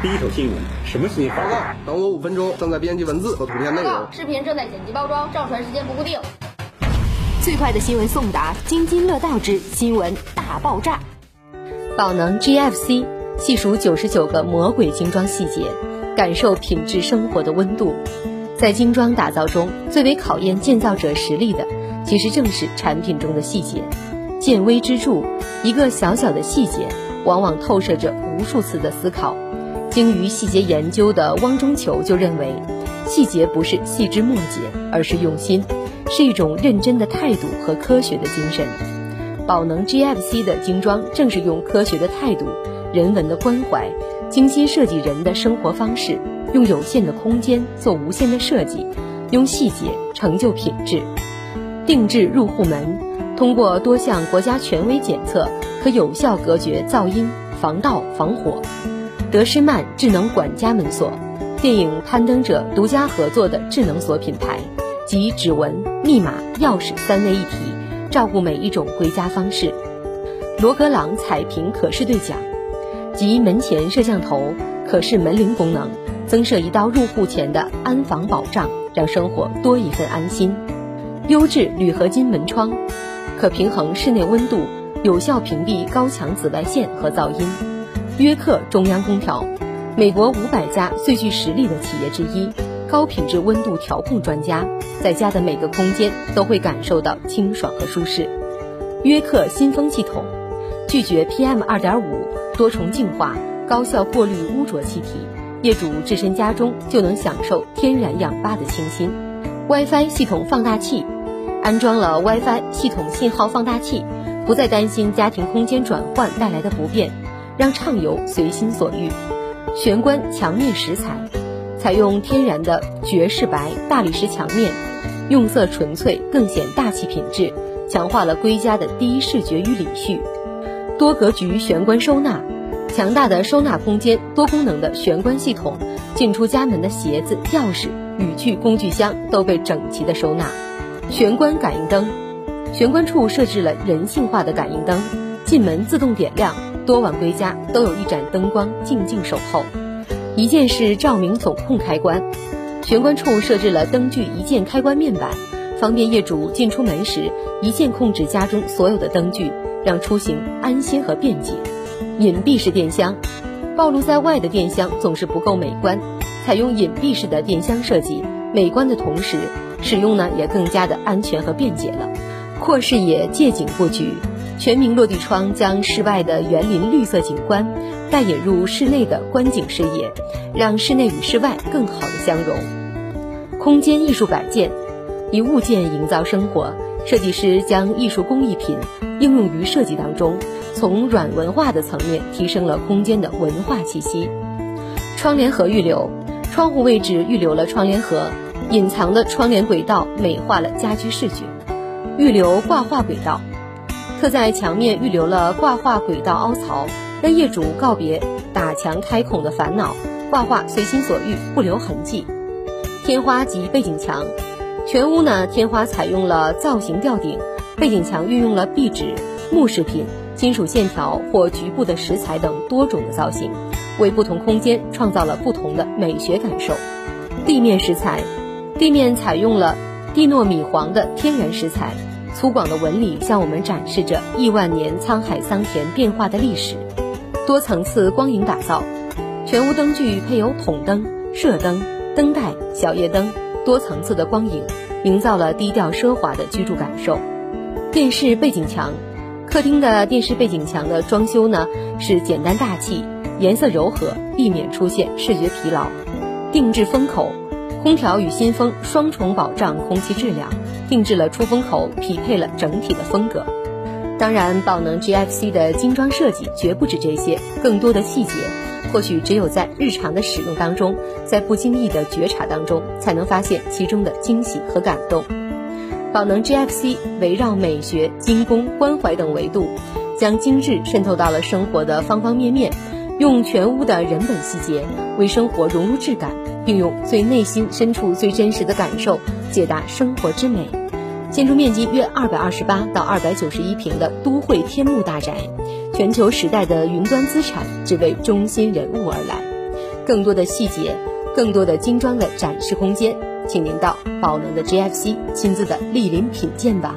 第一手新闻，什么新闻？报告，等我五分钟，正在编辑文字和图片内容。视频正在剪辑包装，上传时间不固定。最快的新闻送达，津津乐道之新闻大爆炸。宝能 GFC 细数九十九个魔鬼精装细节，感受品质生活的温度。在精装打造中，最为考验建造者实力的，其实正是产品中的细节。见微知著，一个小小的细节，往往透射着无数次的思考。精于细节研究的汪中求就认为，细节不是细枝末节，而是用心，是一种认真的态度和科学的精神。宝能 GFC 的精装正是用科学的态度、人文的关怀，精心设计人的生活方式。用有限的空间做无限的设计，用细节成就品质。定制入户门，通过多项国家权威检测，可有效隔绝噪音、防盗、防火。德施曼智能管家门锁，电影《攀登者》独家合作的智能锁品牌，集指纹、密码、钥匙三位一体，照顾每一种回家方式。罗格朗彩屏可视对讲，集门前摄像头、可视门铃功能。增设一道入户前的安防保障，让生活多一份安心。优质铝合金门窗，可平衡室内温度，有效屏蔽高强紫外线和噪音。约克中央空调，美国五百家最具实力的企业之一，高品质温度调控专家，在家的每个空间都会感受到清爽和舒适。约克新风系统，拒绝 PM 二点五，多重净化，高效过滤污浊气体。业主置身家中就能享受天然氧吧的清新。WiFi 系统放大器，安装了 WiFi 系统信号放大器，不再担心家庭空间转换带来的不便，让畅游随心所欲。玄关墙面石材，采用天然的爵士白大理石墙面，用色纯粹，更显大气品质，强化了归家的第一视觉与礼序。多格局玄关收纳。强大的收纳空间，多功能的玄关系统，进出家门的鞋子、钥匙、雨具、工具箱都被整齐的收纳。玄关感应灯，玄关处设置了人性化的感应灯，进门自动点亮，多晚归家都有一盏灯光静静守候。一键式照明总控开关，玄关处设置了灯具一键开关面板，方便业主进出门时一键控制家中所有的灯具，让出行安心和便捷。隐蔽式电箱，暴露在外的电箱总是不够美观，采用隐蔽式的电箱设计，美观的同时，使用呢也更加的安全和便捷了。扩视野借景布局，全明落地窗将室外的园林绿色景观带引入室内的观景视野，让室内与室外更好的相融。空间艺术摆件，以物件营造生活，设计师将艺术工艺品应用于设计当中。从软文化的层面提升了空间的文化气息。窗帘盒预留，窗户位置预留了窗帘盒，隐藏的窗帘轨道美化了家居视觉。预留挂画轨道，特在墙面预留了挂画轨道凹槽，让业主告别打墙开孔的烦恼，挂画随心所欲，不留痕迹。天花及背景墙，全屋呢天花采用了造型吊顶，背景墙运用了壁纸、木饰品。金属线条或局部的石材等多种的造型，为不同空间创造了不同的美学感受。地面石材，地面采用了地糯米黄的天然石材，粗犷的纹理向我们展示着亿万年沧海桑田变化的历史。多层次光影打造，全屋灯具配有筒灯、射灯、灯带、小夜灯，多层次的光影，营造了低调奢华的居住感受。电视背景墙。客厅的电视背景墙的装修呢是简单大气，颜色柔和，避免出现视觉疲劳。定制风口，空调与新风双重保障空气质量，定制了出风口，匹配了整体的风格。当然，宝能 GFC 的精装设计绝不止这些，更多的细节，或许只有在日常的使用当中，在不经意的觉察当中，才能发现其中的惊喜和感动。宝能 GFC 围绕美学、精工、关怀等维度，将精致渗透到了生活的方方面面，用全屋的人本细节为生活融入质感，并用最内心深处最真实的感受解答生活之美。建筑面积约二百二十八到二百九十一平的都会天幕大宅，全球时代的云端资产只为中心人物而来。更多的细节，更多的精装的展示空间，请您到宝能的 GFC 亲自的莅临品鉴吧。